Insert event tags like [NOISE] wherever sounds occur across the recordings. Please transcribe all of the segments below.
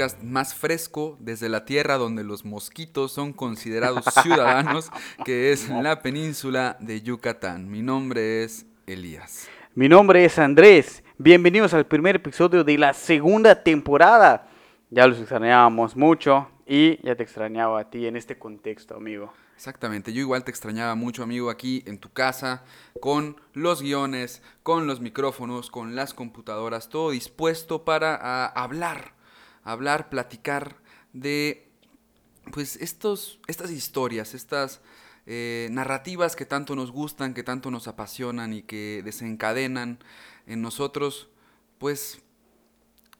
podcast más fresco desde la tierra donde los mosquitos son considerados [LAUGHS] ciudadanos, que es la península de Yucatán. Mi nombre es Elías. Mi nombre es Andrés. Bienvenidos al primer episodio de la segunda temporada. Ya los extrañábamos mucho y ya te extrañaba a ti en este contexto, amigo. Exactamente, yo igual te extrañaba mucho, amigo, aquí en tu casa, con los guiones, con los micrófonos, con las computadoras, todo dispuesto para ah, hablar, hablar, platicar de, pues, estos, estas historias, estas eh, narrativas que tanto nos gustan, que tanto nos apasionan y que desencadenan en nosotros, pues,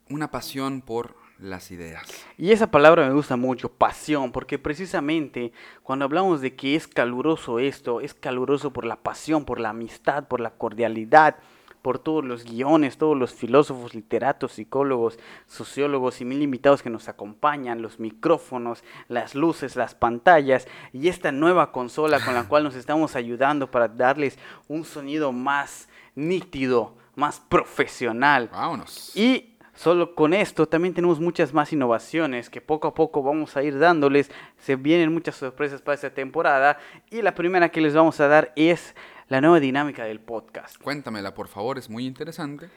una pasión por las ideas. Y esa palabra me gusta mucho, pasión, porque precisamente cuando hablamos de que es caluroso esto, es caluroso por la pasión, por la amistad, por la cordialidad, por todos los guiones, todos los filósofos, literatos, psicólogos, sociólogos y mil invitados que nos acompañan, los micrófonos, las luces, las pantallas y esta nueva consola con la [LAUGHS] cual nos estamos ayudando para darles un sonido más nítido, más profesional. Vámonos. Y solo con esto también tenemos muchas más innovaciones que poco a poco vamos a ir dándoles. Se vienen muchas sorpresas para esta temporada. Y la primera que les vamos a dar es la nueva dinámica del podcast. Cuéntamela, por favor, es muy interesante.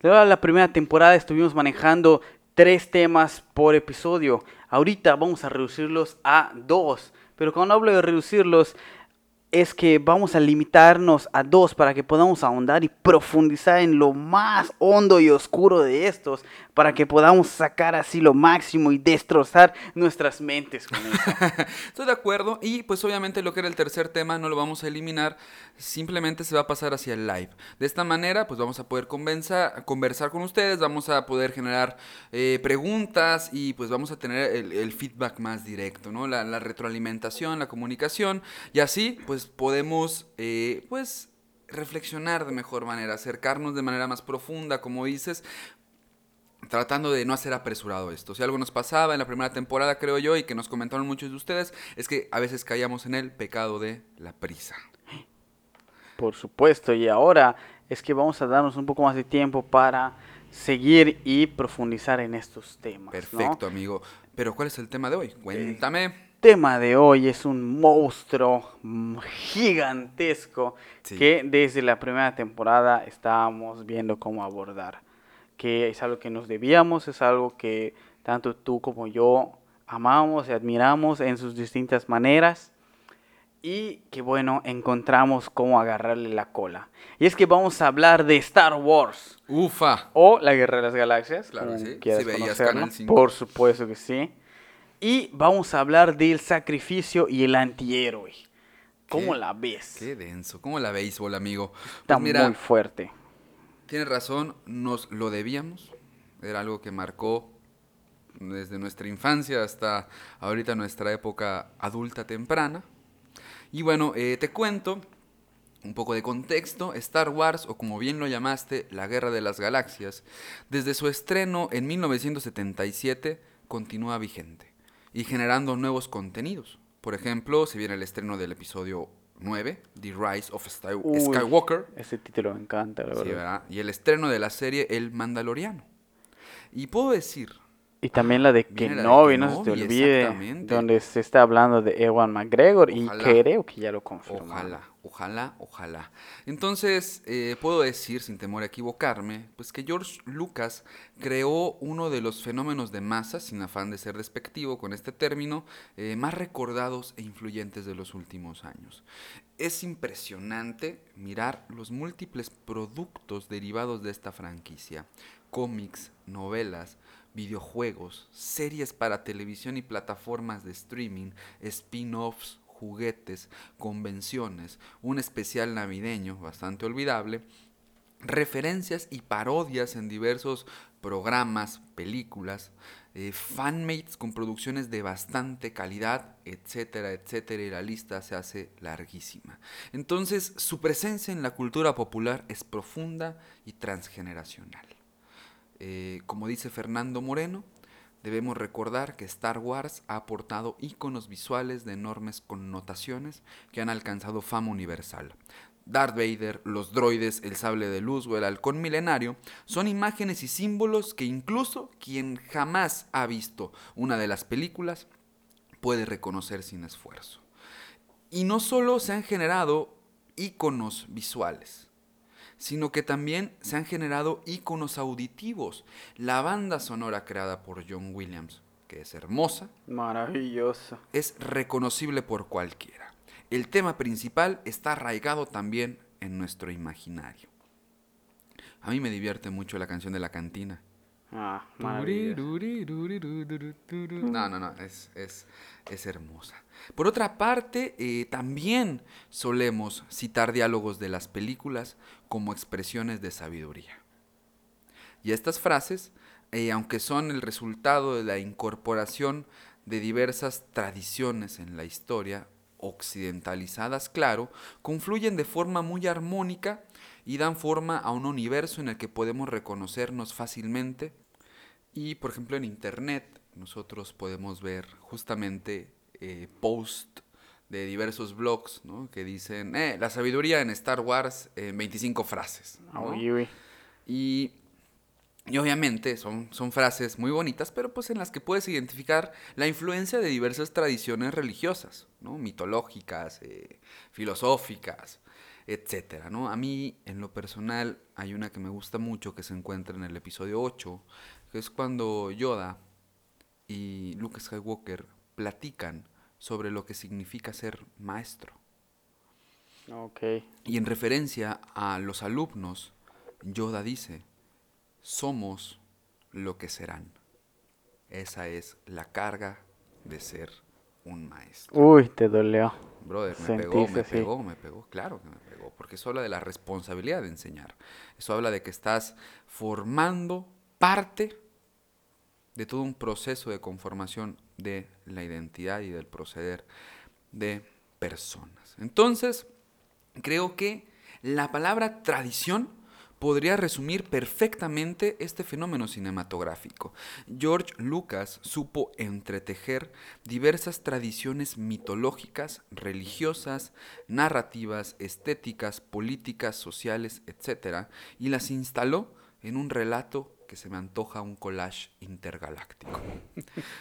Toda la primera temporada estuvimos manejando tres temas por episodio. Ahorita vamos a reducirlos a dos. Pero cuando hablo de reducirlos es que vamos a limitarnos a dos para que podamos ahondar y profundizar en lo más hondo y oscuro de estos, para que podamos sacar así lo máximo y destrozar nuestras mentes con. [LAUGHS] Estoy de acuerdo y pues obviamente lo que era el tercer tema no lo vamos a eliminar, simplemente se va a pasar hacia el live. De esta manera pues vamos a poder convenza- conversar con ustedes, vamos a poder generar eh, preguntas y pues vamos a tener el, el feedback más directo, ¿no? La, la retroalimentación, la comunicación y así pues podemos eh, pues reflexionar de mejor manera, acercarnos de manera más profunda, como dices, tratando de no hacer apresurado esto. Si algo nos pasaba en la primera temporada, creo yo, y que nos comentaron muchos de ustedes, es que a veces caíamos en el pecado de la prisa. Por supuesto, y ahora es que vamos a darnos un poco más de tiempo para seguir y profundizar en estos temas. ¿no? Perfecto, amigo. Pero ¿cuál es el tema de hoy? Cuéntame. Tema de hoy es un monstruo gigantesco Sí. que desde la primera temporada estábamos viendo cómo abordar. Que es algo que nos debíamos, es algo que tanto tú como yo amamos y admiramos en sus distintas maneras. Y que bueno, encontramos cómo agarrarle la cola. Y es que vamos a hablar de Star Wars. Ufa. O La Guerra de las Galaxias. Claro, sí. Si veías conocerlo. Canal 5. Por supuesto que sí. Y vamos a hablar del sacrificio y el antihéroe. ¿Cómo ¿Qué? la ves? Qué denso. ¿Cómo la béisbol, amigo? Está Pues mira, muy fuerte. Tienes razón, nos lo debíamos. Era algo que marcó desde nuestra infancia hasta ahorita nuestra época adulta temprana. Y bueno, eh, te cuento un poco de contexto. Star Wars, o como bien lo llamaste, La Guerra de las Galaxias, desde su estreno en 1977 continúa vigente y generando nuevos contenidos. Por ejemplo, se viene el estreno del episodio 9, The Rise of Sky- Uy, Skywalker. Ese título me encanta, la Sí, verdad. ¿verdad? Y el estreno de la serie El Mandaloriano. Y puedo decir, Y también la de Kenobi, no se te olvide. Donde se está hablando de Ewan McGregor. Ojalá. Y creo que ya lo confirmó. ojalá, ojalá, ojalá. Entonces, eh, puedo decir, sin temor a equivocarme, pues que George Lucas creó uno de los fenómenos de masa, sin afán de ser despectivo con este término, eh, más recordados e influyentes de los últimos años. Es impresionante mirar los múltiples productos derivados de esta franquicia. Cómics, novelas, videojuegos, series para televisión y plataformas de streaming, spin-offs, juguetes, convenciones, un especial navideño bastante olvidable, referencias y parodias en diversos programas, películas, eh, fanmates con producciones de bastante calidad, etcétera, etcétera, y la lista se hace larguísima. Entonces, su presencia en la cultura popular es profunda y transgeneracional. Eh, como dice Fernando Moreno, debemos recordar que Star Wars ha aportado íconos visuales de enormes connotaciones que han alcanzado fama universal. Darth Vader, los droides, el sable de luz o el halcón milenario son imágenes y símbolos que incluso quien jamás ha visto una de las películas puede reconocer sin esfuerzo. Y no solo se han generado íconos visuales, sino que también se han generado íconos auditivos. La banda sonora creada por John Williams, que es hermosa, Maravilloso. es reconocible por cualquiera. El tema principal está arraigado también en nuestro imaginario. A mí me divierte mucho la canción de la cantina. Ah. No, no, no, es, es, es hermosa. Por otra parte, eh, también solemos citar diálogos de las películas como expresiones de sabiduría. Y estas frases, eh, aunque son el resultado de la incorporación de diversas tradiciones en la historia, occidentalizadas, claro, confluyen de forma muy armónica y dan forma a un universo en el que podemos reconocernos fácilmente. Y, por ejemplo, en Internet nosotros podemos ver justamente eh, post de diversos blogs ¿no? que dicen, eh, la sabiduría en Star Wars en 25 frases. ¿no? Uy, uy. Y, y obviamente son, son frases muy bonitas, pero pues en las que puedes identificar la influencia de diversas tradiciones religiosas, ¿no? mitológicas, eh, filosóficas, etcétera, ¿no? A mí, en lo personal, hay una que me gusta mucho que se encuentra en el episodio 8, que es cuando Yoda y Luke Skywalker platican sobre lo que significa ser maestro. Ok. Y en referencia a los alumnos, Yoda dice, somos lo que serán. Esa es la carga de ser un maestro. Uy, te dolió. Brother, me Sentiste pegó, me pegó, me pegó, claro que me pegó, porque eso habla de la responsabilidad de enseñar. Eso habla de que estás formando parte de todo un proceso de conformación de la identidad y del proceder de personas. Entonces, creo que la palabra tradición podría resumir perfectamente este fenómeno cinematográfico. George Lucas supo entretejer diversas tradiciones mitológicas, religiosas, narrativas, estéticas, políticas, sociales, etc., y las instaló en un relato que se me antoja un collage intergaláctico.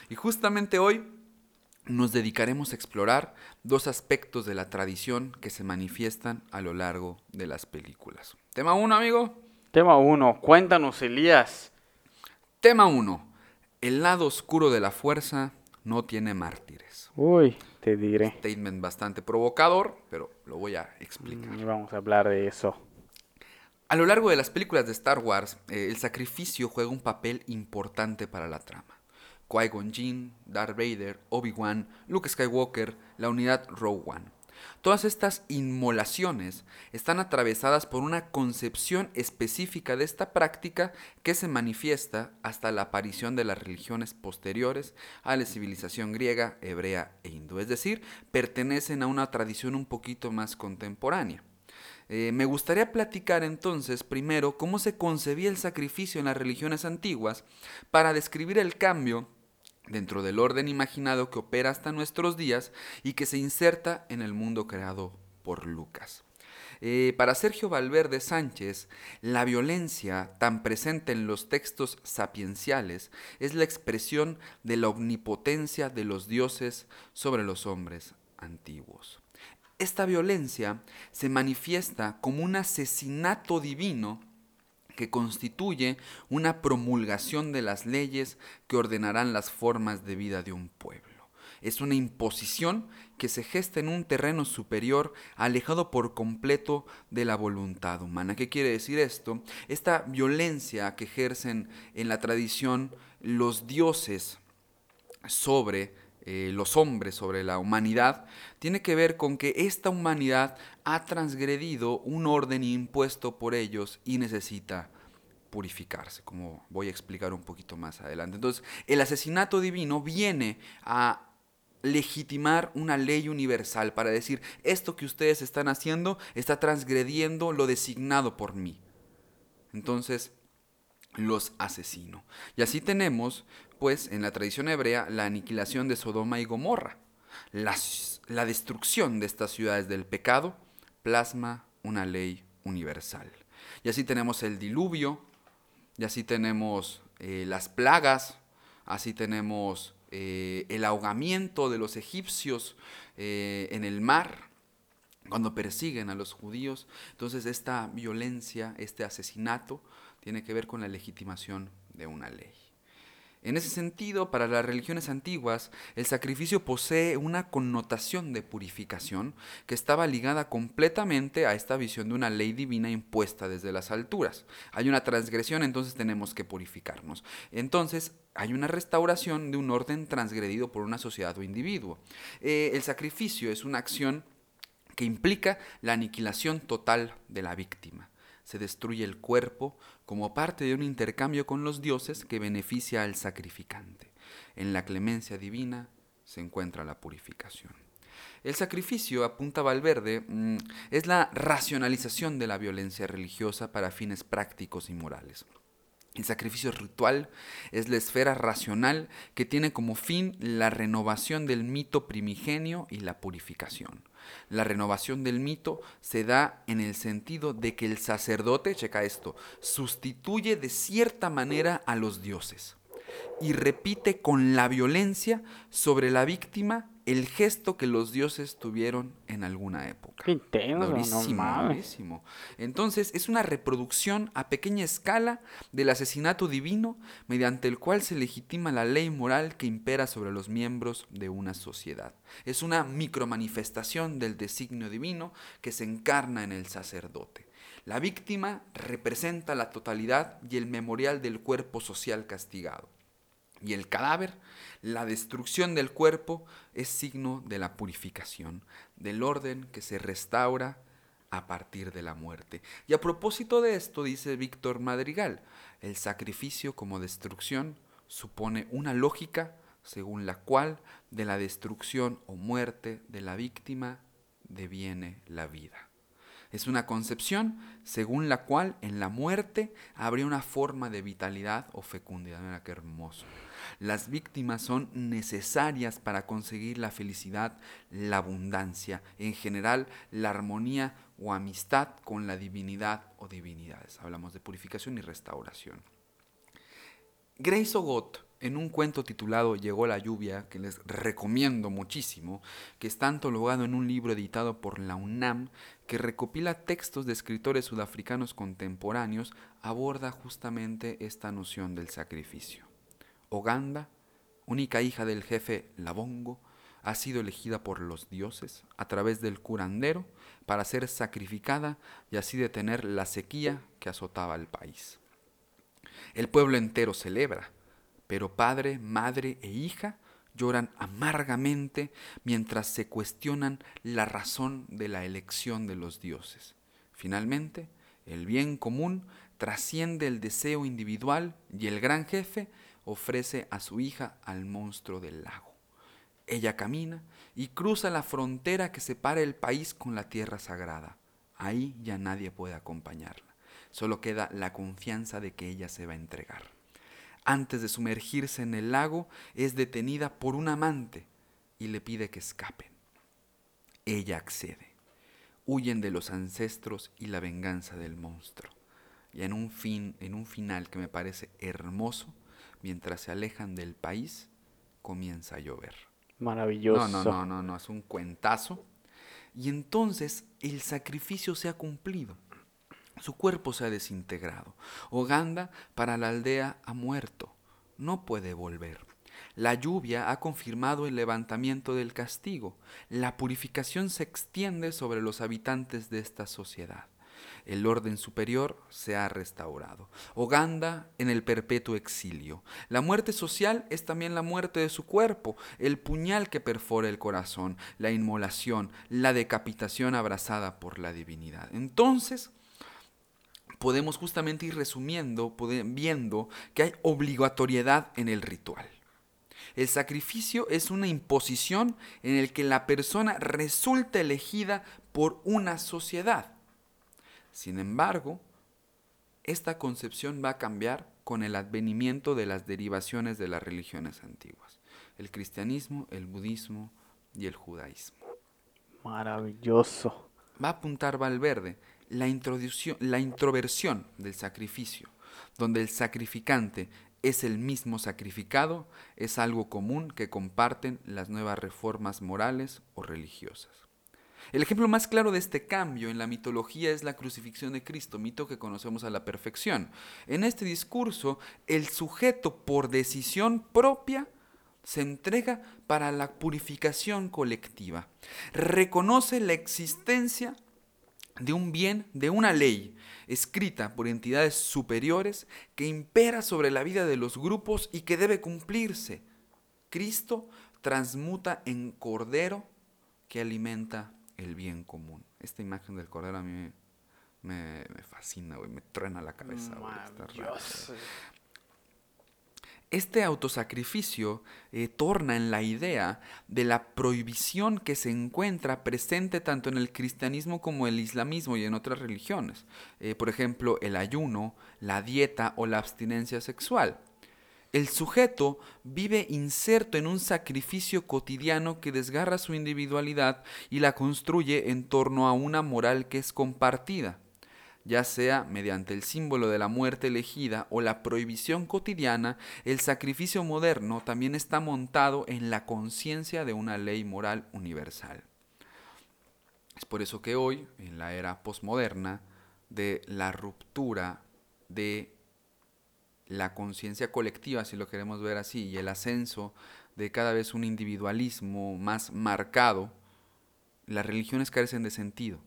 y justamente hoy nos dedicaremos a explorar dos aspectos de la tradición que se manifiestan a lo largo de las películas. Tema 1, amigo. Tema 1. Cuéntanos, Elías. Tema 1. El lado oscuro de la fuerza no tiene mártires. Uy, te diré. Statement bastante provocador, pero lo voy a explicar. Y vamos a hablar de eso. A lo largo de las películas de Star Wars, eh, el sacrificio juega un papel importante para la trama. Qui-Gon Jinn, Darth Vader, Obi-Wan, Luke Skywalker, la unidad Rogue One. Todas estas inmolaciones están atravesadas por una concepción específica de esta práctica que se manifiesta hasta la aparición de las religiones posteriores a la civilización griega, hebrea e hindú. Es decir, pertenecen a una tradición un poquito más contemporánea. Eh, me gustaría platicar entonces primero cómo se concebía el sacrificio en las religiones antiguas para describir el cambio dentro del orden imaginado que opera hasta nuestros días y que se inserta en el mundo creado por Lucas. Eh, para Sergio Valverde Sánchez, la violencia tan presente en los textos sapienciales es la expresión de la omnipotencia de los dioses sobre los hombres antiguos. Esta violencia se manifiesta como un asesinato divino que constituye una promulgación de las leyes que ordenarán las formas de vida de un pueblo. Es una imposición que se gesta en un terreno superior, alejado por completo de la voluntad humana. ¿Qué quiere decir esto? Esta violencia que ejercen en la tradición los dioses sobre eh, los hombres, sobre la humanidad, tiene que ver con que esta humanidad ha transgredido un orden impuesto por ellos y necesita purificarse, como voy a explicar un poquito más adelante. Entonces, el asesinato divino viene a legitimar una ley universal para decir, esto que ustedes están haciendo está transgrediendo lo designado por mí. Entonces, los asesino. Y así tenemos, pues, en la tradición hebrea, la aniquilación de Sodoma y Gomorra. La, destrucción de estas ciudades del pecado plasma una ley universal. Y así tenemos el diluvio, y así tenemos eh, las plagas, así tenemos eh, el ahogamiento de los egipcios eh, en el mar, cuando persiguen a los judíos. Entonces esta violencia, este asesinato, tiene que ver con la legitimación de una ley. En ese sentido, para las religiones antiguas, el sacrificio posee una connotación de purificación que estaba ligada completamente a esta visión de una ley divina impuesta desde las alturas. Hay una transgresión, entonces tenemos que purificarnos. Entonces, hay una restauración de un orden transgredido por una sociedad o individuo. Eh, el sacrificio es una acción que implica la aniquilación total de la víctima se destruye el cuerpo como parte de un intercambio con los dioses que beneficia al sacrificante. En la clemencia divina se encuentra la purificación. El sacrificio, apunta Valverde, mm, es la racionalización de la violencia religiosa para fines prácticos y morales. El sacrificio ritual es la esfera racional que tiene como fin la renovación del mito primigenio y la purificación. La renovación del mito se da en el sentido de que el sacerdote, checa esto, sustituye de cierta manera a los dioses y repite con la violencia sobre la víctima el gesto que los dioses tuvieron en alguna época. Qué intenso, no Entonces, es una reproducción a pequeña escala del asesinato divino mediante el cual se legitima la ley moral que impera sobre los miembros de una sociedad. Es una micromanifestación del designio divino que se encarna en el sacerdote. La víctima representa la totalidad y el memorial del cuerpo social castigado. Y el cadáver la destrucción del cuerpo es signo de la purificación, del orden que se restaura a partir de la muerte. Y a propósito de esto, dice Víctor Madrigal, el sacrificio como destrucción supone una lógica según la cual de la destrucción o muerte de la víctima deviene la vida. Es una concepción según la cual en la muerte habría una forma de vitalidad o fecundidad. Mira qué hermoso. Las víctimas son necesarias para conseguir la felicidad, la abundancia, en general la armonía o amistad con la divinidad o divinidades. Hablamos de purificación y restauración. Grace Ogot, en un cuento titulado Llegó la lluvia, que les recomiendo muchísimo, que está antologado en un libro editado por la UNAM, que recopila textos de escritores sudafricanos contemporáneos, aborda justamente esta noción del sacrificio. Oganda, única hija del jefe Labongo, ha sido elegida por los dioses a través del curandero para ser sacrificada y así detener la sequía que azotaba al país. El pueblo entero celebra, pero padre, madre e hija lloran amargamente mientras se cuestionan la razón de la elección de los dioses. Finalmente, el bien común trasciende el deseo individual y el gran jefe ofrece a su hija al monstruo del lago. Ella camina y cruza la frontera que separa el país con la tierra sagrada. Ahí ya nadie puede acompañarla. Solo queda la confianza de que ella se va a entregar. Antes de sumergirse en el lago, es detenida por un amante y le pide que escapen. Ella accede. Huyen de los ancestros y la venganza del monstruo. Y en un fin, en un final que me parece hermoso, mientras se alejan del país, comienza a llover. Maravilloso. No, no, no, no, no, es un cuentazo. Y entonces el sacrificio se ha cumplido. Su cuerpo se ha desintegrado. Oganda para la aldea ha muerto. No puede volver. La lluvia ha confirmado el levantamiento del castigo. La purificación se extiende sobre los habitantes de esta sociedad el orden superior se ha restaurado. Oganda en el perpetuo exilio. La muerte social es también la muerte de su cuerpo, el puñal que perfora el corazón, la inmolación, la decapitación abrazada por la divinidad. Entonces, podemos justamente ir resumiendo, viendo que hay obligatoriedad en el ritual. El sacrificio es una imposición en el que la persona resulta elegida por una sociedad. Sin embargo, esta concepción va a cambiar con el advenimiento de las derivaciones de las religiones antiguas, el cristianismo, el budismo y el judaísmo. Maravilloso. Va a apuntar Valverde la, la introversión del sacrificio, donde el sacrificante es el mismo sacrificado, es algo común que comparten las nuevas reformas morales o religiosas. El ejemplo más claro de este cambio en la mitología es la crucifixión de Cristo, mito que conocemos a la perfección. En este discurso, el sujeto por decisión propia se entrega para la purificación colectiva. Reconoce la existencia de un bien, de una ley, escrita por entidades superiores que impera sobre la vida de los grupos y que debe cumplirse. Cristo transmuta en cordero que alimenta el bien común. Esta imagen del cordero a mí me, fascina, güey, me truena la cabeza. Este autosacrificio eh, torna en la idea de la prohibición que se encuentra presente tanto en el cristianismo como el islamismo y en otras religiones. Eh, por ejemplo, el ayuno, la dieta o la abstinencia sexual. El sujeto vive inserto en un sacrificio cotidiano que desgarra su individualidad y la construye en torno a una moral que es compartida ya sea mediante el símbolo de la muerte elegida o la prohibición cotidiana, el sacrificio moderno también está montado en la conciencia de una ley moral universal. Es por eso que hoy, en la era posmoderna, de la ruptura de la conciencia colectiva, si lo queremos ver así, y el ascenso de cada vez un individualismo más marcado, las religiones carecen de sentido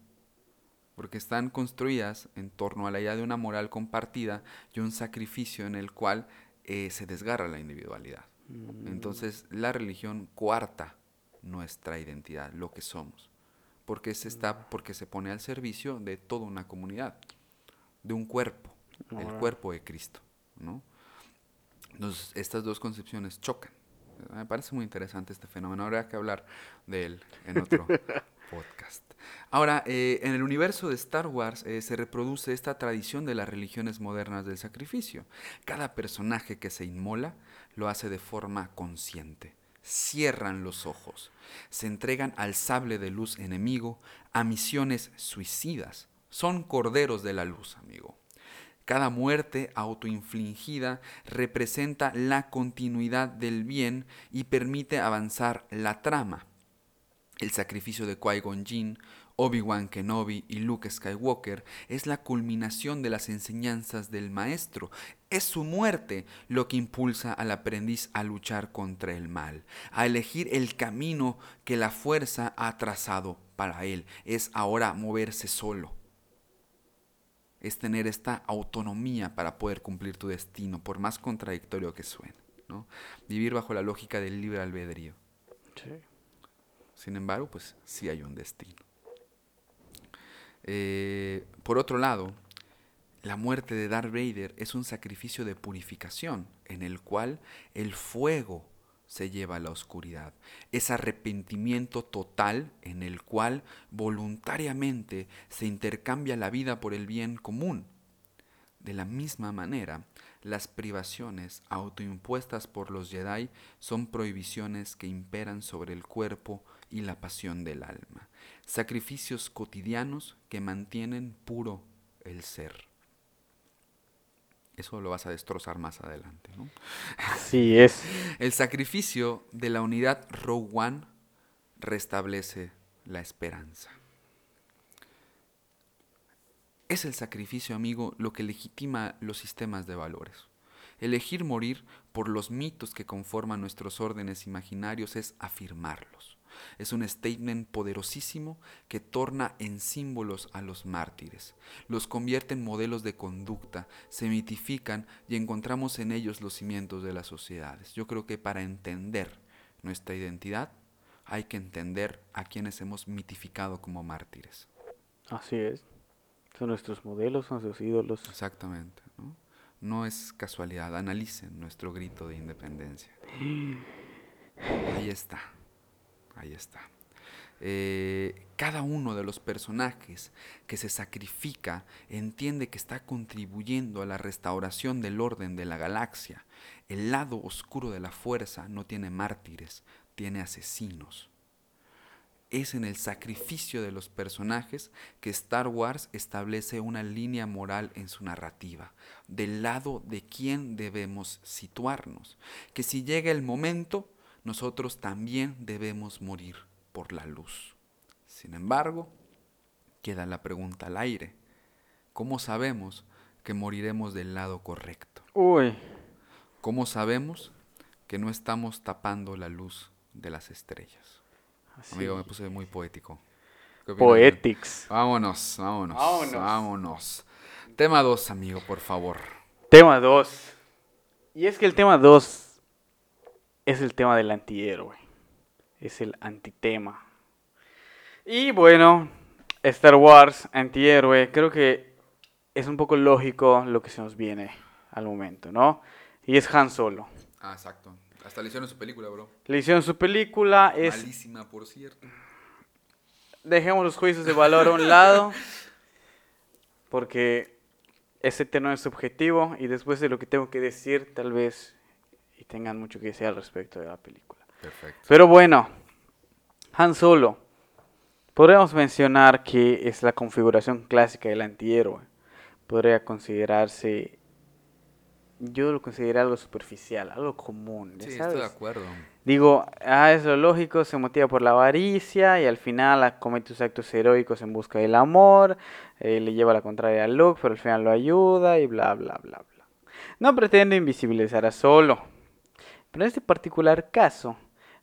porque están construidas en torno a la idea de una moral compartida y un sacrificio en el cual eh, se desgarra la individualidad. Entonces la religión coarta nuestra identidad, lo que somos, porque se, está, porque se pone al servicio de toda una comunidad, de un cuerpo, el cuerpo de Cristo. ¿no? Entonces estas dos concepciones chocan. Me parece muy interesante este fenómeno. Habría que hablar de él en otro [LAUGHS] podcast. Ahora, eh, en el universo de Star Wars eh, se reproduce esta tradición de las religiones modernas del sacrificio. Cada personaje que se inmola lo hace de forma consciente. Cierran los ojos, se entregan al sable de luz enemigo, a misiones suicidas. Son corderos de la luz, amigo. Cada muerte autoinfligida representa la continuidad del bien y permite avanzar la trama. El sacrificio de Qui-Gon Jinn, Obi-Wan Kenobi y Luke Skywalker es la culminación de las enseñanzas del maestro. Es su muerte lo que impulsa al aprendiz a luchar contra el mal, a elegir el camino que la fuerza ha trazado para él. Es ahora moverse solo es tener esta autonomía para poder cumplir tu destino, por más contradictorio que suene. ¿no? Vivir bajo la lógica del libre albedrío. Sí. Sin embargo, pues sí hay un destino. Eh, por otro lado, la muerte de Darth Vader es un sacrificio de purificación en el cual el fuego se lleva a la oscuridad. Es arrepentimiento total en el cual voluntariamente se intercambia la vida por el bien común. De la misma manera, las privaciones autoimpuestas por los Jedi son prohibiciones que imperan sobre el cuerpo y la pasión del alma, sacrificios cotidianos que mantienen puro el ser. Eso lo vas a destrozar más adelante. ¿no? Así es. [LAUGHS] El sacrificio de la unidad Rogue One restablece la esperanza. Es el sacrificio, amigo, lo que legitima los sistemas de valores. Elegir morir por los mitos que conforman nuestros órdenes imaginarios es afirmarlos. Es un statement poderosísimo que torna en símbolos a los mártires, los convierte en modelos de conducta, se mitifican y encontramos en ellos los cimientos de las sociedades. Yo creo que para entender nuestra identidad hay que entender a quienes hemos mitificado como mártires. Así es. Son nuestros modelos, son nuestros ídolos. Exactamente. ¿no? no es casualidad, analicen nuestro grito de independencia. [GASPS] Ahí está, ahí está. eh, cada uno de los personajes que se sacrifica entiende que está contribuyendo a la restauración del orden de la galaxia. El lado oscuro de la fuerza no tiene mártires, tiene asesinos. Es en el sacrificio de los personajes que Star Wars establece una línea moral en su narrativa, del lado de quién debemos situarnos, que si llega el momento, nosotros también debemos morir por la luz. Sin embargo, queda la pregunta al aire. ¿Cómo sabemos que moriremos del lado correcto? Uy, ¿Cómo sabemos que no estamos tapando la luz de las estrellas? así. Amigo, me puse muy poético. Poetics. Vámonos, vámonos, Vámonos. vámonos. Tema 2, amigo, por favor. Tema 2. Y es que el tema 2 es el tema del antihéroe. Es el antitema. Y bueno, Star Wars, antihéroe, creo que es un poco lógico lo que se nos viene al momento, ¿no? Y es Han Solo. Ah, exacto. Hasta le hicieron su película, bro. Le hicieron su película, es Malísima, por cierto. dejemos los juicios de valor a un lado, porque ese tema es subjetivo y después de lo que tengo que decir, tal vez y tengan mucho que decir al respecto de la película. Perfecto. Pero bueno, Han Solo, podríamos mencionar que es la configuración clásica del antihéroe. Podría considerarse, yo lo considero algo superficial, algo común, ya Sí, sabes. estoy de acuerdo. Digo, ah, es lo lógico, se motiva por la avaricia y al final comete sus actos heroicos en busca del amor, eh, le lleva la contraria a Luke, pero al final lo ayuda y bla, bla, bla, bla. No pretende invisibilizar a Solo, pero en este particular caso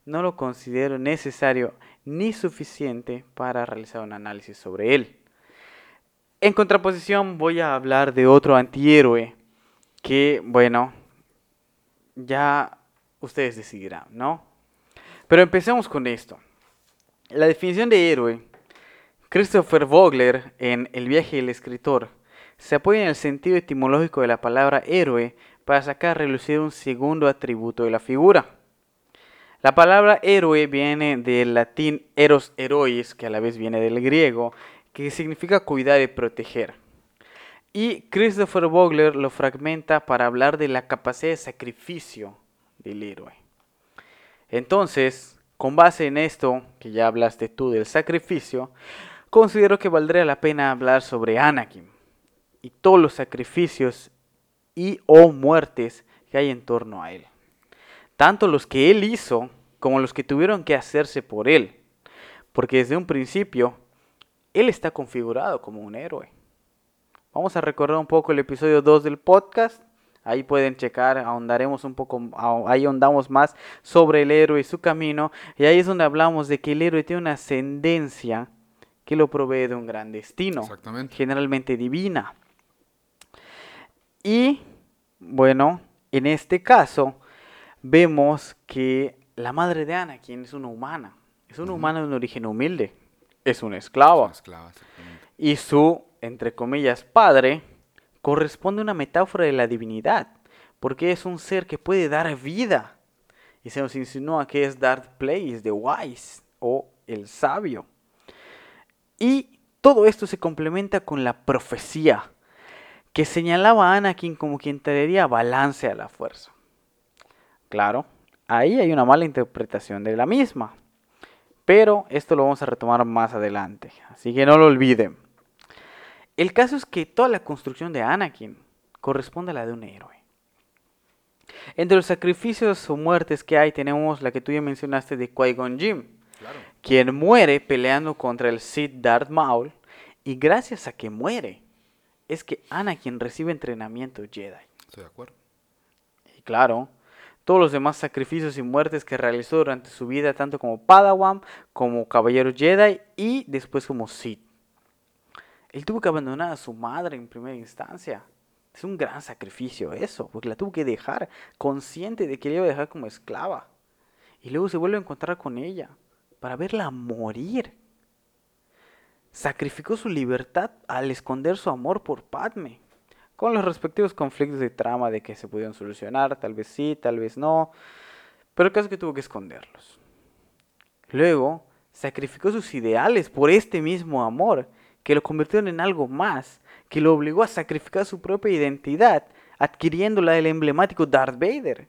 no lo considero necesario ni suficiente para realizar un análisis sobre él. En contraposición voy a hablar de otro antihéroe que, bueno, ya ustedes decidirán, ¿no? Pero empecemos con esto. La definición de héroe, Christopher Vogler en El viaje del escritor, se apoya en el sentido etimológico de la palabra héroe para sacar a relucir un segundo atributo de la figura. La palabra héroe viene del latín eros herois, que a la vez viene del griego, que significa cuidar y proteger. Y Christopher Vogler lo fragmenta para hablar de la capacidad de sacrificio del héroe. Entonces, con base en esto, que ya hablaste tú del sacrificio, considero que valdría la pena hablar sobre Anakin y todos los sacrificios y o muertes que hay en torno a él. Tanto los que él hizo como los que tuvieron que hacerse por él. Porque desde un principio, él está configurado como un héroe. Vamos a recordar un poco el episodio 2 del podcast. Ahí pueden checar, ahondaremos un poco, ah, ahí ahondamos más sobre el héroe y su camino. Y ahí es donde hablamos de que el héroe tiene una ascendencia que lo provee de un gran destino, Exactamente. generalmente divina. Y bueno, en este caso vemos que la madre de Anakin es una humana, es una humana de un origen humilde, es una esclava. Una esclava, exactamente. Y su, entre comillas, padre corresponde a una metáfora de la divinidad, porque es un ser que puede dar vida. Y se nos insinúa que es Darth Plagueis, the Wise, o el sabio. Y todo esto se complementa con la profecía, que señalaba a Anakin como quien traería balance a la fuerza. Claro, ahí hay una mala interpretación de la misma. Pero esto lo vamos a retomar más adelante, así que no lo olviden. El caso es que toda la construcción de Anakin corresponde a la de un héroe. Entre los sacrificios o muertes que hay tenemos la que tú ya mencionaste de Qui-Gon Jinn, Claro. quien muere peleando contra el Sith Darth Maul y gracias a que muere es que Anakin recibe entrenamiento Jedi. Estoy de acuerdo. Y claro, todos los demás sacrificios y muertes que realizó durante su vida, tanto como Padawan, como Caballero Jedi y después como Sith. Él tuvo que abandonar a su madre en primera instancia. Es un gran sacrificio eso, porque la tuvo que dejar, consciente de que la iba a dejar como esclava. Y luego se vuelve a encontrar con ella, para verla morir. Sacrificó su libertad al esconder su amor por Padme con los respectivos conflictos de trama de que se pudieron solucionar, tal vez sí, tal vez no, pero el caso es que tuvo que esconderlos. Luego sacrificó sus ideales por este mismo amor, que lo convirtieron en algo más, que lo obligó a sacrificar su propia identidad, adquiriendo la del emblemático Darth Vader,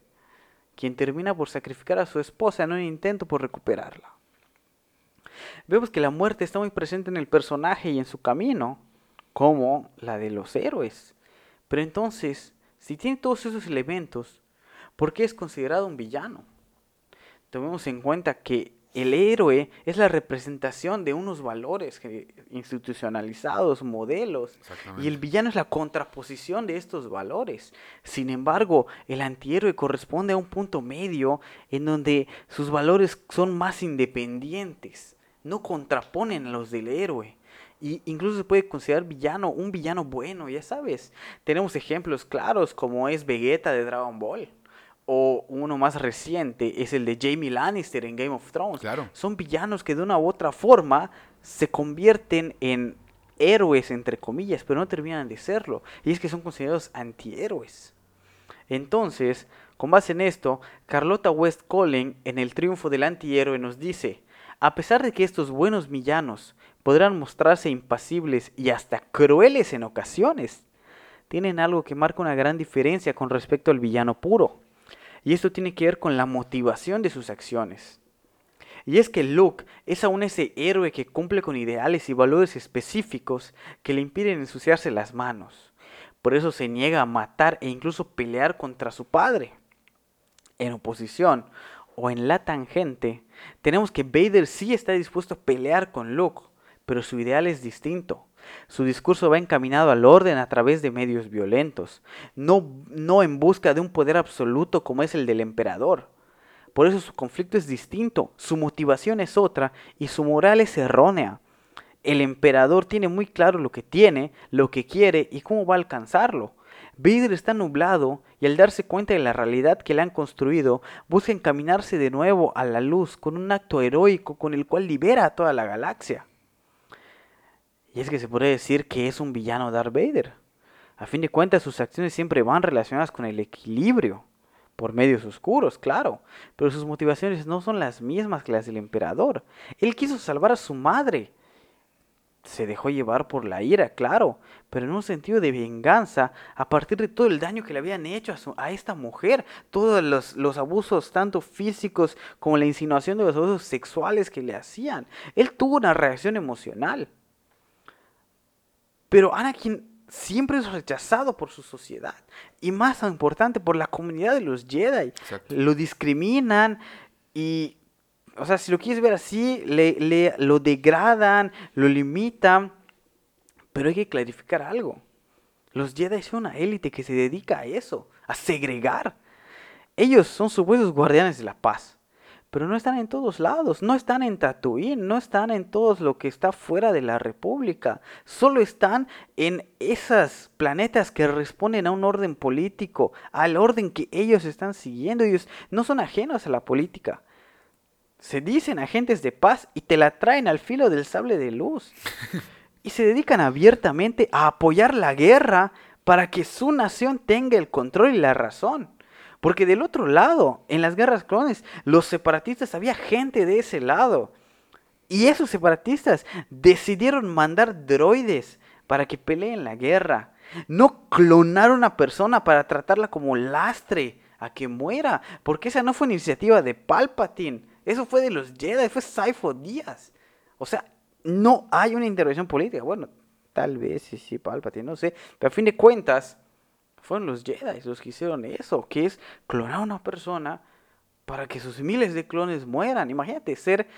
quien termina por sacrificar a su esposa en un intento por recuperarla. Vemos que la muerte está muy presente en el personaje y en su camino, como la de los héroes. Pero entonces, si tiene todos esos elementos, ¿por qué es considerado un villano? Tomemos en cuenta que el héroe es la representación de unos valores institucionalizados, modelos, y el villano es la contraposición de estos valores. Sin embargo, el antihéroe corresponde a un punto medio en donde sus valores son más independientes, no contraponen a los del héroe. Y incluso se puede considerar villano, un villano bueno, ya sabes. Tenemos ejemplos claros como es Vegeta de Dragon Ball o uno más reciente es el de Jamie Lannister en Game of Thrones. Claro. Son villanos que de una u otra forma se convierten en héroes, entre comillas, pero no terminan de serlo. Y es que son considerados antihéroes. Entonces, con base en esto, Carlota West Collen en El triunfo del antihéroe nos dice, a pesar de que estos buenos villanos podrán mostrarse impasibles y hasta crueles en ocasiones, tienen algo que marca una gran diferencia con respecto al villano puro. Y esto tiene que ver con la motivación de sus acciones. Y es que Luke es aún ese héroe que cumple con ideales y valores específicos que le impiden ensuciarse las manos. Por eso se niega a matar e incluso pelear contra su padre. En oposición o en la tangente, tenemos que Vader sí está dispuesto a pelear con Luke, pero su ideal es distinto. Su discurso va encaminado al orden a través de medios violentos, no, no en busca de un poder absoluto como es el del emperador. Por eso su conflicto es distinto, su motivación es otra y su moral es errónea. El emperador tiene muy claro lo que tiene, lo que quiere y cómo va a alcanzarlo. Vader está nublado y al darse cuenta de la realidad que le han construido, busca encaminarse de nuevo a la luz con un acto heroico con el cual libera a toda la galaxia. Y es que se puede decir que es un villano Darth Vader. A fin de cuentas, sus acciones siempre van relacionadas con el equilibrio, por medios oscuros, claro, pero sus motivaciones no son las mismas que las del emperador. Él quiso salvar a su madre. Se dejó llevar por la ira, claro, pero en un sentido de venganza a partir de todo el daño que le habían hecho a, a esta mujer, todos los, los, abusos tanto físicos como la insinuación de los abusos sexuales que le hacían. Él tuvo una reacción emocional. Pero Anakin siempre es rechazado por su sociedad. Y más importante, por la comunidad de los Jedi. Lo discriminan y, o sea, si lo quieres ver así, le, lo degradan, lo limitan. Pero hay que clarificar algo. Los Jedi son una élite que se dedica a eso, a segregar. Ellos son supuestos guardianes de la paz pero no están en todos lados, no están en Tatooine, no están en todos lo que está fuera de la República, solo están en esos planetas que responden a un orden político, al orden que ellos están siguiendo, ellos no son ajenos a la política. Se dicen agentes de paz y te la traen al filo del sable de luz. [LAUGHS] Y se dedican abiertamente a apoyar la guerra para que su nación tenga el control y la razón. Porque del otro lado, en las guerras clones, los separatistas había gente de ese lado. Y esos separatistas decidieron mandar droides para que peleen la guerra. No clonar a una persona para tratarla como lastre a que muera. Porque esa no fue iniciativa de Palpatine. Eso fue de los Jedi, fue Saifo Díaz. O sea, no hay una intervención política. Bueno, tal vez sí, sí, Palpatine, no sé. Pero a fin de cuentas, fueron los Jedi los que hicieron eso, que es clonar a una persona para que sus miles de clones mueran. Imagínate ser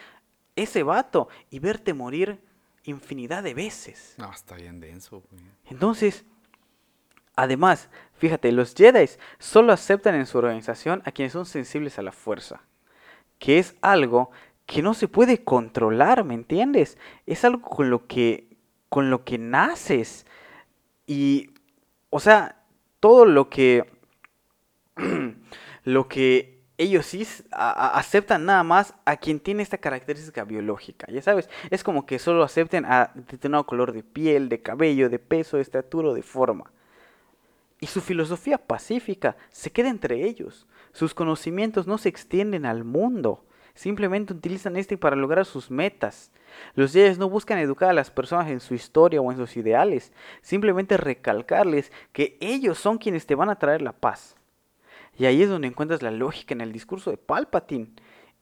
ese vato y verte morir infinidad de veces. No, está bien denso. Entonces, además, fíjate, los Jedi solo aceptan en su organización a quienes son sensibles a la fuerza, que es algo que no se puede controlar, ¿me entiendes? Es algo con lo que con lo que naces y o sea, todo lo que, [CLEARS THROAT] lo que ellos sí aceptan nada más a quien tiene esta característica biológica. Ya sabes, es como que solo acepten a determinado color de piel, de cabello, de peso, de estatura, de forma. Y su filosofía pacífica se queda entre ellos. Sus conocimientos no se extienden al mundo. simplemente utilizan este para lograr sus metas. Los Jedi no buscan educar a las personas en su historia o en sus ideales, simplemente recalcarles que ellos son quienes te van a traer la paz. Y ahí es donde encuentras la lógica en el discurso de Palpatine.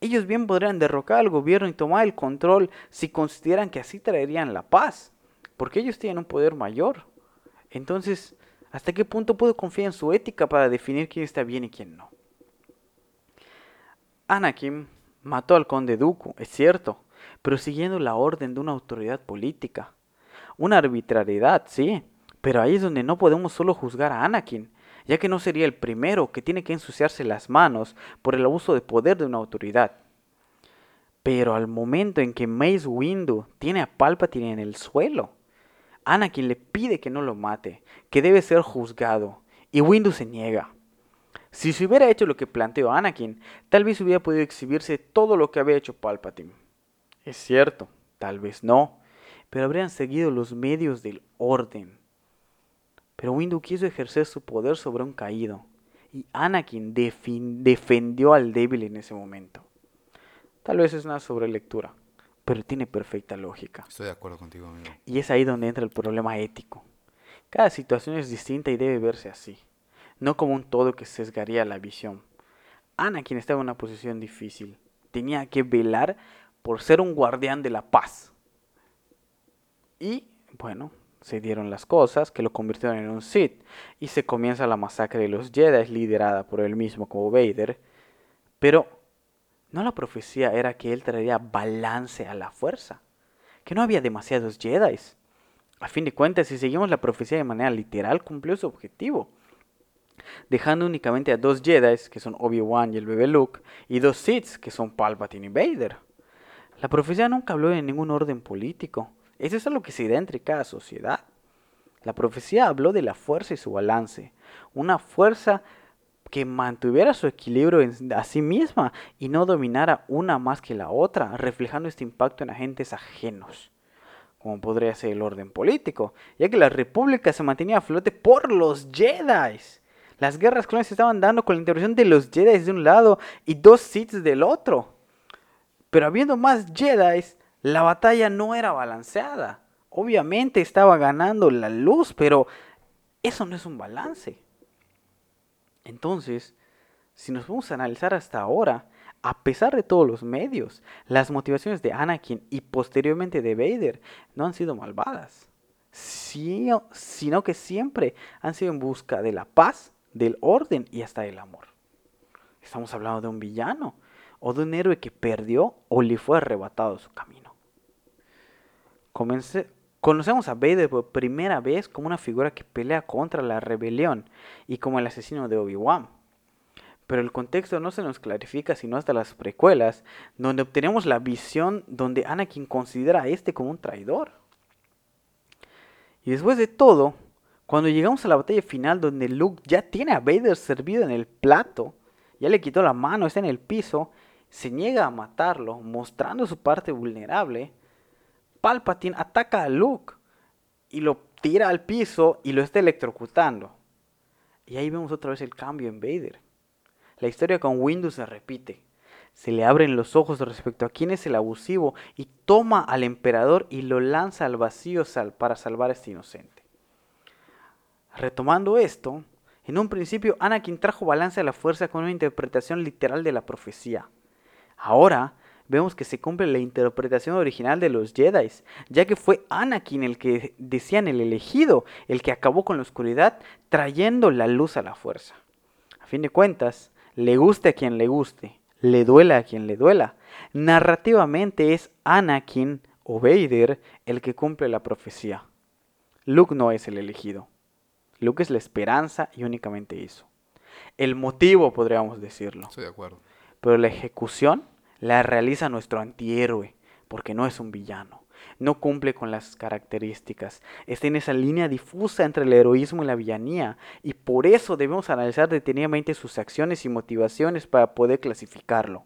Ellos bien podrían derrocar al gobierno y tomar el control si consideran que así traerían la paz, porque ellos tienen un poder mayor. Entonces, ¿hasta qué punto puedo confiar en su ética para definir quién está bien y quién no? Anakin mató al conde Dooku, es cierto, pero siguiendo la orden de una autoridad política. Una arbitrariedad, sí, pero ahí es donde no podemos solo juzgar a Anakin, ya que no sería el primero que tiene que ensuciarse las manos por el abuso de poder de una autoridad. Pero al momento en que Mace Windu tiene a Palpatine en el suelo, Anakin le pide que no lo mate, que debe ser juzgado, y Windu se niega. Si se hubiera hecho lo que planteó Anakin, tal vez hubiera podido exhibirse todo lo que había hecho Palpatine. Es cierto, tal vez no, pero habrían seguido los medios del orden. Pero Windu quiso ejercer su poder sobre un caído, y Anakin defendió al débil en ese momento. Tal vez es una sobrelectura, pero tiene perfecta lógica. Estoy de acuerdo contigo, amigo. Y es ahí donde entra el problema ético. Cada situación es distinta y debe verse así, no como un todo que sesgaría la visión. Anakin estaba en una posición difícil. Tenía que velar por ser un guardián de la paz. Y, bueno, se dieron las cosas que lo convirtieron en un Sith y se comienza la masacre de los Jedi liderada por él mismo como Vader. Pero no la profecía era que él traería balance a la fuerza, que no había demasiados Jedi. A fin de cuentas, si seguimos la profecía de manera literal, cumplió su objetivo, dejando únicamente a dos Jedi, que son Obi-Wan y el bebé Luke, y dos Siths, que son Palpatine y Vader. La profecía nunca habló de ningún orden político. Eso es lo que se da entre cada sociedad. La profecía habló de la fuerza y su balance. Una fuerza que mantuviera su equilibrio a sí misma y no dominara una más que la otra, reflejando este impacto en agentes ajenos, como podría ser el orden político, ya que la república se mantenía a flote por los Jedi. Las guerras clones se estaban dando con la intervención de los Jedi de un lado y dos Sith del otro. Pero habiendo más Jedi, la batalla no era balanceada. Obviamente estaba ganando la luz, pero eso no es un balance. Entonces, si nos vamos a analizar hasta ahora, a pesar de todos los medios, las motivaciones de Anakin y posteriormente de Vader no han sido malvadas, sino que siempre han sido en busca de la paz, del orden y hasta del amor. Estamos hablando de un villano, o de un héroe que perdió o le fue arrebatado su camino. conocemos a Vader por primera vez como una figura que pelea contra la rebelión y como el asesino de Obi-Wan. Pero el contexto no se nos clarifica sino hasta las precuelas, donde obtenemos la visión donde Anakin considera a este como un traidor. Y después de todo, cuando llegamos a la batalla final donde Luke ya tiene a Vader servido en el plato, ya le quitó la mano, está en el piso, se niega a matarlo, mostrando su parte vulnerable, Palpatine ataca a Luke y lo tira al piso y lo está electrocutando. Y ahí vemos otra vez el cambio en Vader. La historia con Windows se repite. Se le abren los ojos respecto a quién es el abusivo y toma al emperador y lo lanza al vacío para salvar a este inocente. Retomando esto, en un principio Anakin trajo balance a la fuerza con una interpretación literal de la profecía. Ahora vemos que se cumple la interpretación original de los Jedi, ya que fue Anakin el que decían el elegido, el que acabó con la oscuridad, trayendo la luz a la fuerza. A fin de cuentas, le guste a quien le guste, le duela a quien le duela. Narrativamente es Anakin o Vader el que cumple la profecía. Luke no es el elegido. Luke es la esperanza y únicamente eso. El motivo, podríamos decirlo. Estoy de acuerdo. Pero la ejecución la realiza nuestro antihéroe, porque no es un villano. No cumple con las características. Está en esa línea difusa entre el heroísmo y la villanía, y por eso debemos analizar detenidamente sus acciones y motivaciones para poder clasificarlo.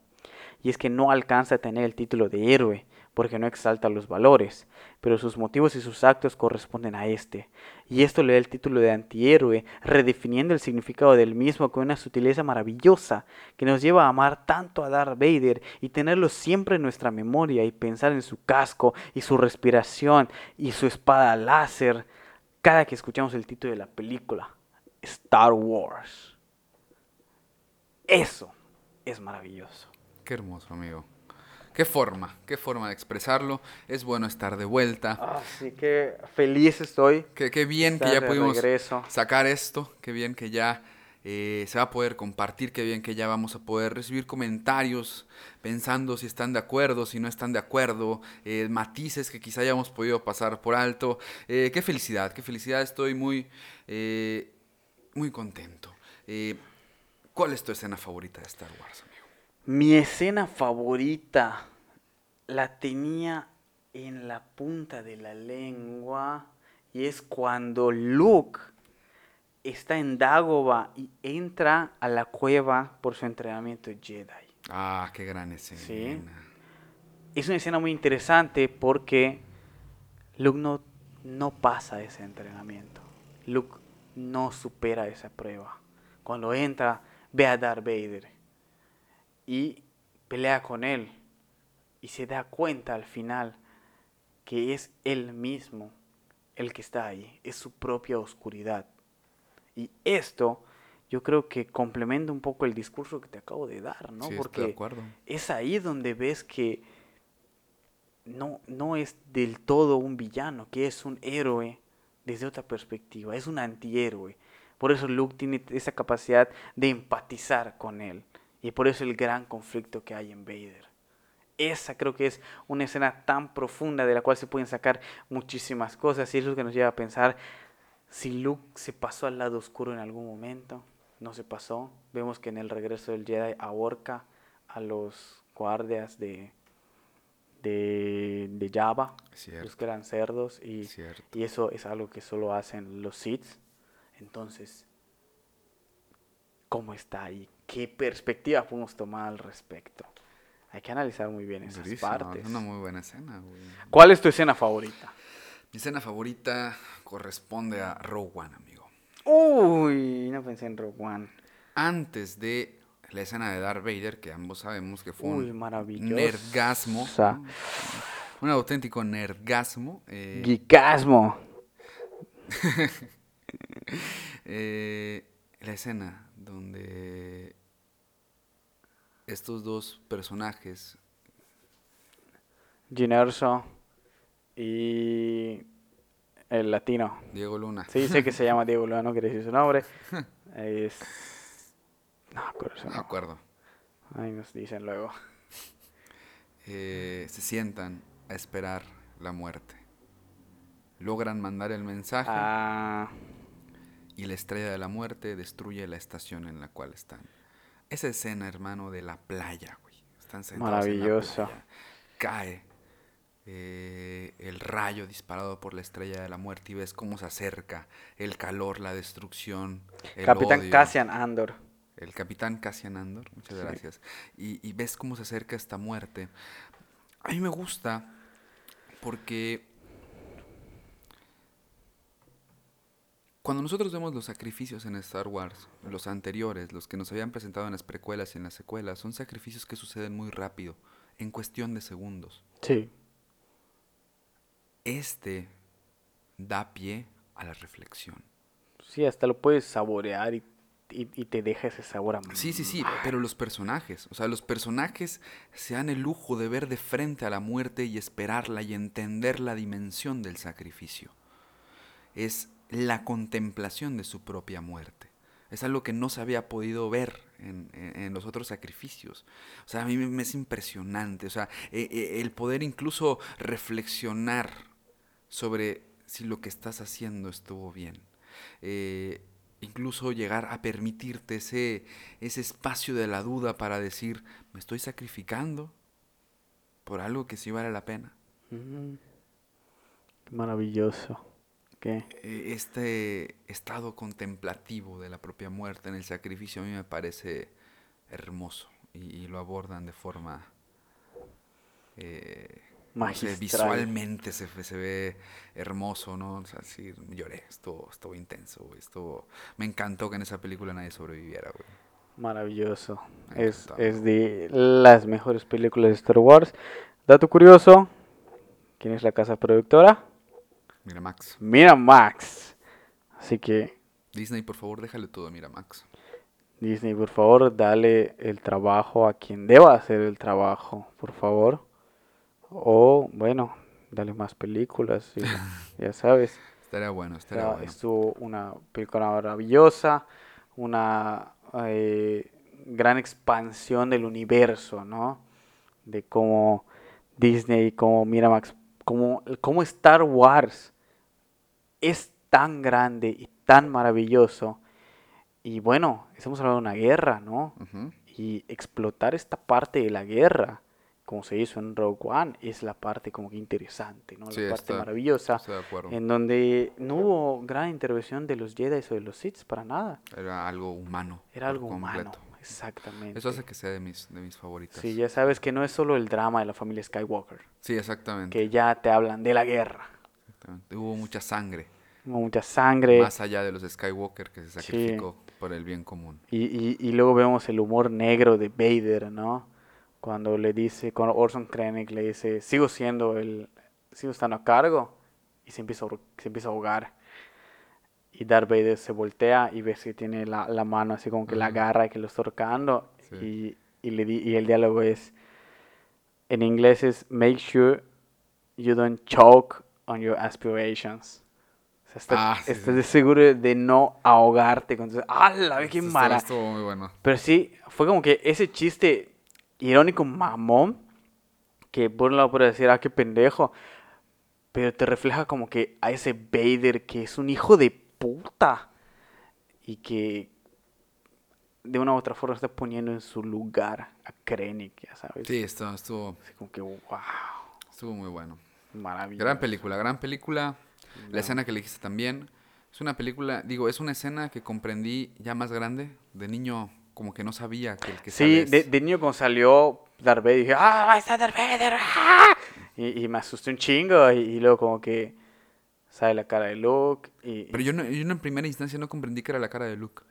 Y es que no alcanza a tener el título de héroe, porque no exalta los valores, pero sus motivos y sus actos corresponden a este. Y esto le da el título de antihéroe, redefiniendo el significado del mismo con una sutileza maravillosa que nos lleva a amar tanto a Darth Vader y tenerlo siempre en nuestra memoria y pensar en su casco y su respiración y su espada láser cada que escuchamos el título de la película, Star Wars. Eso es maravilloso. Qué hermoso, amigo. Qué forma, qué forma de expresarlo. Es bueno estar de vuelta. Así que feliz estoy. Qué, qué bien que ya pudimos regreso. sacar esto. Qué bien que ya eh, se va a poder compartir. Qué bien que ya vamos a poder recibir comentarios pensando si están de acuerdo, si no están de acuerdo, eh, matices que quizá hayamos podido pasar por alto. Eh, qué felicidad, qué felicidad. Estoy muy, muy contento. ¿Cuál es tu escena favorita de Star Wars? Mi escena favorita la tenía en la punta de la lengua y es cuando Luke está en Dagobah y entra a la cueva por su entrenamiento Jedi. Ah, qué gran escena. Sí. Es una escena muy interesante porque Luke no, no pasa ese entrenamiento. Luke no supera esa prueba. Cuando entra, ve a Darth Vader y pelea con él y se da cuenta al final que es él mismo el que está ahí, es su propia oscuridad. Y esto yo creo que complementa un poco el discurso que te acabo de dar, ¿no? Sí, estoy Porque de acuerdo. es ahí donde ves que no, no es del todo un villano, que es un héroe desde otra perspectiva, es un antihéroe. Por eso Luke tiene esa capacidad de empatizar con él. Y por eso el gran conflicto que hay en Vader. Esa creo que es una escena tan profunda de la cual se pueden sacar muchísimas cosas. Y eso es lo que nos lleva a pensar si Luke se pasó al lado oscuro en algún momento. No se pasó. Vemos que en el regreso del Jedi ahorca a los guardias de, de, de Cierto. los que eran cerdos. Y, Cierto. y eso es algo que solo hacen los Sith. Entonces, ¿cómo está ahí? ¿Qué perspectiva podemos tomar al respecto? Hay que analizar muy bien esas Durísimo, partes. Es una muy buena escena, güey. ¿Cuál es tu escena favorita? Mi escena favorita corresponde a Rogue One, amigo. Uy, no pensé en Rogue One. Antes de la escena de Darth Vader, que ambos sabemos que fue Uy, un nergasmo, un auténtico nergasmo. eh, Geekasmo. [LAUGHS] eh, la escena donde estos dos personajes, Ginerso y el latino. Diego Luna, Sí, sé que se llama [LAUGHS] Diego Luna, no quiere decir su nombre. [LAUGHS] Es... No, no me acuerdo, Ahí nos dicen luego. eh, se sientan a esperar la muerte. Logran mandar el mensaje Ah, y la estrella de la muerte destruye la estación en la cual están. Esa escena, hermano, de la playa, güey. Están playa. Cae eh, el rayo disparado por la estrella de la muerte y ves cómo se acerca el calor, la destrucción, el Capitán odio. Cassian Andor. El capitán Cassian Andor, muchas Sí. gracias. Y, y ves cómo se acerca esta muerte. A mí me gusta porque cuando nosotros vemos los sacrificios en Star Wars, los anteriores, los que nos habían presentado en las precuelas y en las secuelas, son sacrificios que suceden muy rápido, en cuestión de segundos. Sí. Este da pie a la reflexión. Sí, hasta lo puedes saborear y, y- y te deja ese sabor a Sí, sí, sí, pero los personajes, o sea, los personajes se dan el lujo de ver de frente a la muerte y esperarla y entender la dimensión del sacrificio. Es la contemplación de su propia muerte. Es algo que no se había podido ver en, en- los otros sacrificios. O sea, a mí me, es impresionante. O sea, eh, eh, el poder incluso reflexionar sobre si lo que estás haciendo estuvo bien. Eh, incluso llegar a permitirte ese, ese espacio de la duda para decir, ¿me estoy sacrificando por algo que sí vale la pena? Maravilloso. Eh, Este estado contemplativo de la propia muerte en el sacrificio a mí me parece hermoso y, y lo abordan de forma eh, no sé, Magistral. visualmente se, se ve hermoso, ¿no? O sea, sí, lloré, estuvo, estuvo intenso, güey. Estuvo... Me encantó que en esa película nadie sobreviviera, güey. Maravilloso. Es, es de las mejores películas de Star Wars. Dato curioso. ¿Quién es la casa productora? Mira, Max. Miramax. Así que Disney, por favor, déjale todo a Miramax. Disney, por favor, dale el trabajo a quien deba hacer el trabajo, por favor. O, bueno, dale más películas, y [LAUGHS] ya sabes. Estaría bueno, estaría Ya bueno. estuvo una película maravillosa, una eh, gran expansión del universo, ¿no? De cómo Disney, cómo Miramax, cómo, cómo Star Wars es tan grande y tan maravilloso. Y bueno, estamos hablando de una guerra, ¿no? Y explotar esta parte de la guerra, como se hizo en Rogue One, es la parte como que interesante, ¿no? La Sí, parte está- maravillosa Estoy de acuerdo. en donde no hubo gran intervención de los Jedi o de los Sith para nada. Era algo humano. Era algo humano, exactamente. Eso hace que sea de mis, de mis favoritas. Sí, ya sabes que no es solo el drama de la familia Skywalker, Sí, exactamente. que ya te hablan de la guerra. exactamente. Hubo mucha sangre. Mucha sangre Más allá de los Skywalker que se sacrificó por el bien común. y, y, y luego vemos el humor negro de Vader, ¿no? Cuando le dice, cuando Orson Krennic le dice, sigo siendo el, sigo estando a cargo y se empieza a, se empieza a ahogar. Y Darth Vader se voltea y ves que tiene la, la mano así como que la Ujú. agarra y que lo está ahorcando. Sí. Y, y, le di- y el diálogo es, en inglés es, make sure you don't choke on your aspirations. O sea, está- Ah, sí, estás sí. de seguro de no ahogarte. Con tus- ¡Hala! ve qué! Estuvo muy bueno. Pero sí, fue como que ese chiste irónico mamón, que por un lado puede decir, ah, qué pendejo, pero te refleja como que a ese Vader que es un hijo de puta y que de una u otra forma está poniendo en su lugar a Krennic, ya sabes. Sí, estuvo, estuvo, Así como que, wow, estuvo muy bueno. maravilloso. Gran película, gran película. La escena que elegiste también. Es una película, digo, es una escena que comprendí ya más grande. De niño, como que no sabía que el que Sí, de, niño cuando salió Darth Vader dije, ¡ah, ahí está Darth Vader! ¡ah!". Y, y me asusté un chingo y, y luego como que sale la cara de Luke y... Pero yo, no, yo en primera instancia no comprendí que era la cara de Luke.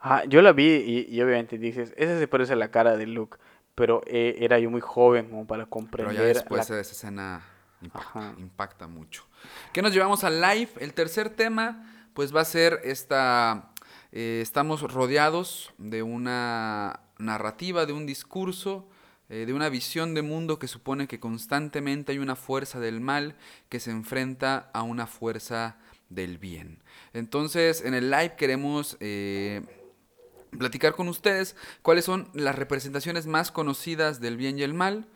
Ah, yo la vi y, y obviamente dices, esa se parece a la cara de Luke, pero eh, era yo muy joven como para Pero comprender ya después la- esa escena impacta, impacta mucho. ¿Qué nos llevamos al live? El tercer tema, pues va a ser esta... eh, estamos rodeados de una narrativa, de un discurso, eh, de una visión de mundo que supone que constantemente hay una fuerza del mal que se enfrenta a una fuerza del bien. Entonces, en el live queremos... eh, platicar con ustedes cuáles son las representaciones más conocidas del bien y el mal.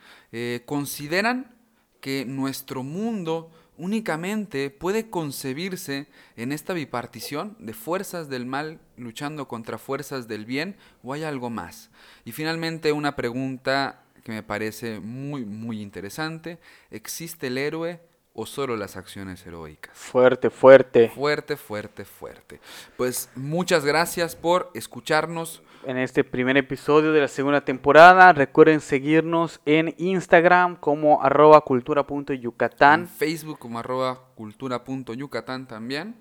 ¿Consideran que nuestro mundo únicamente puede concebirse en esta bipartición de fuerzas del mal luchando contra fuerzas del bien o hay algo más? Y finalmente una pregunta que me parece muy, muy interesante. ¿Existe el héroe o solo las acciones heroicas? Fuerte, fuerte. Fuerte, fuerte, fuerte. Pues muchas gracias por escucharnos. En este primer episodio de la segunda temporada, recuerden seguirnos en Instagram como arroba En cultura.yucatán. Facebook como arroba cultura.yucatán también.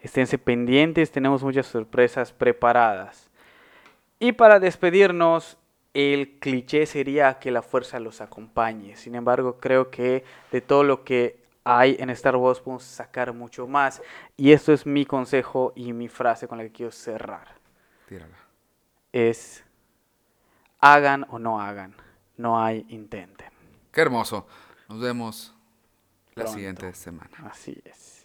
Esténse pendientes, tenemos muchas sorpresas preparadas. Y para despedirnos, el cliché sería que la fuerza los acompañe. Sin embargo, creo que de todo lo que hay en Star Wars podemos sacar mucho más. Y esto es mi consejo y mi frase con la que quiero cerrar. Tírala. Es, hagan o no hagan, no hay intenten. Qué hermoso. Nos vemos la Pronto. siguiente semana. Así es.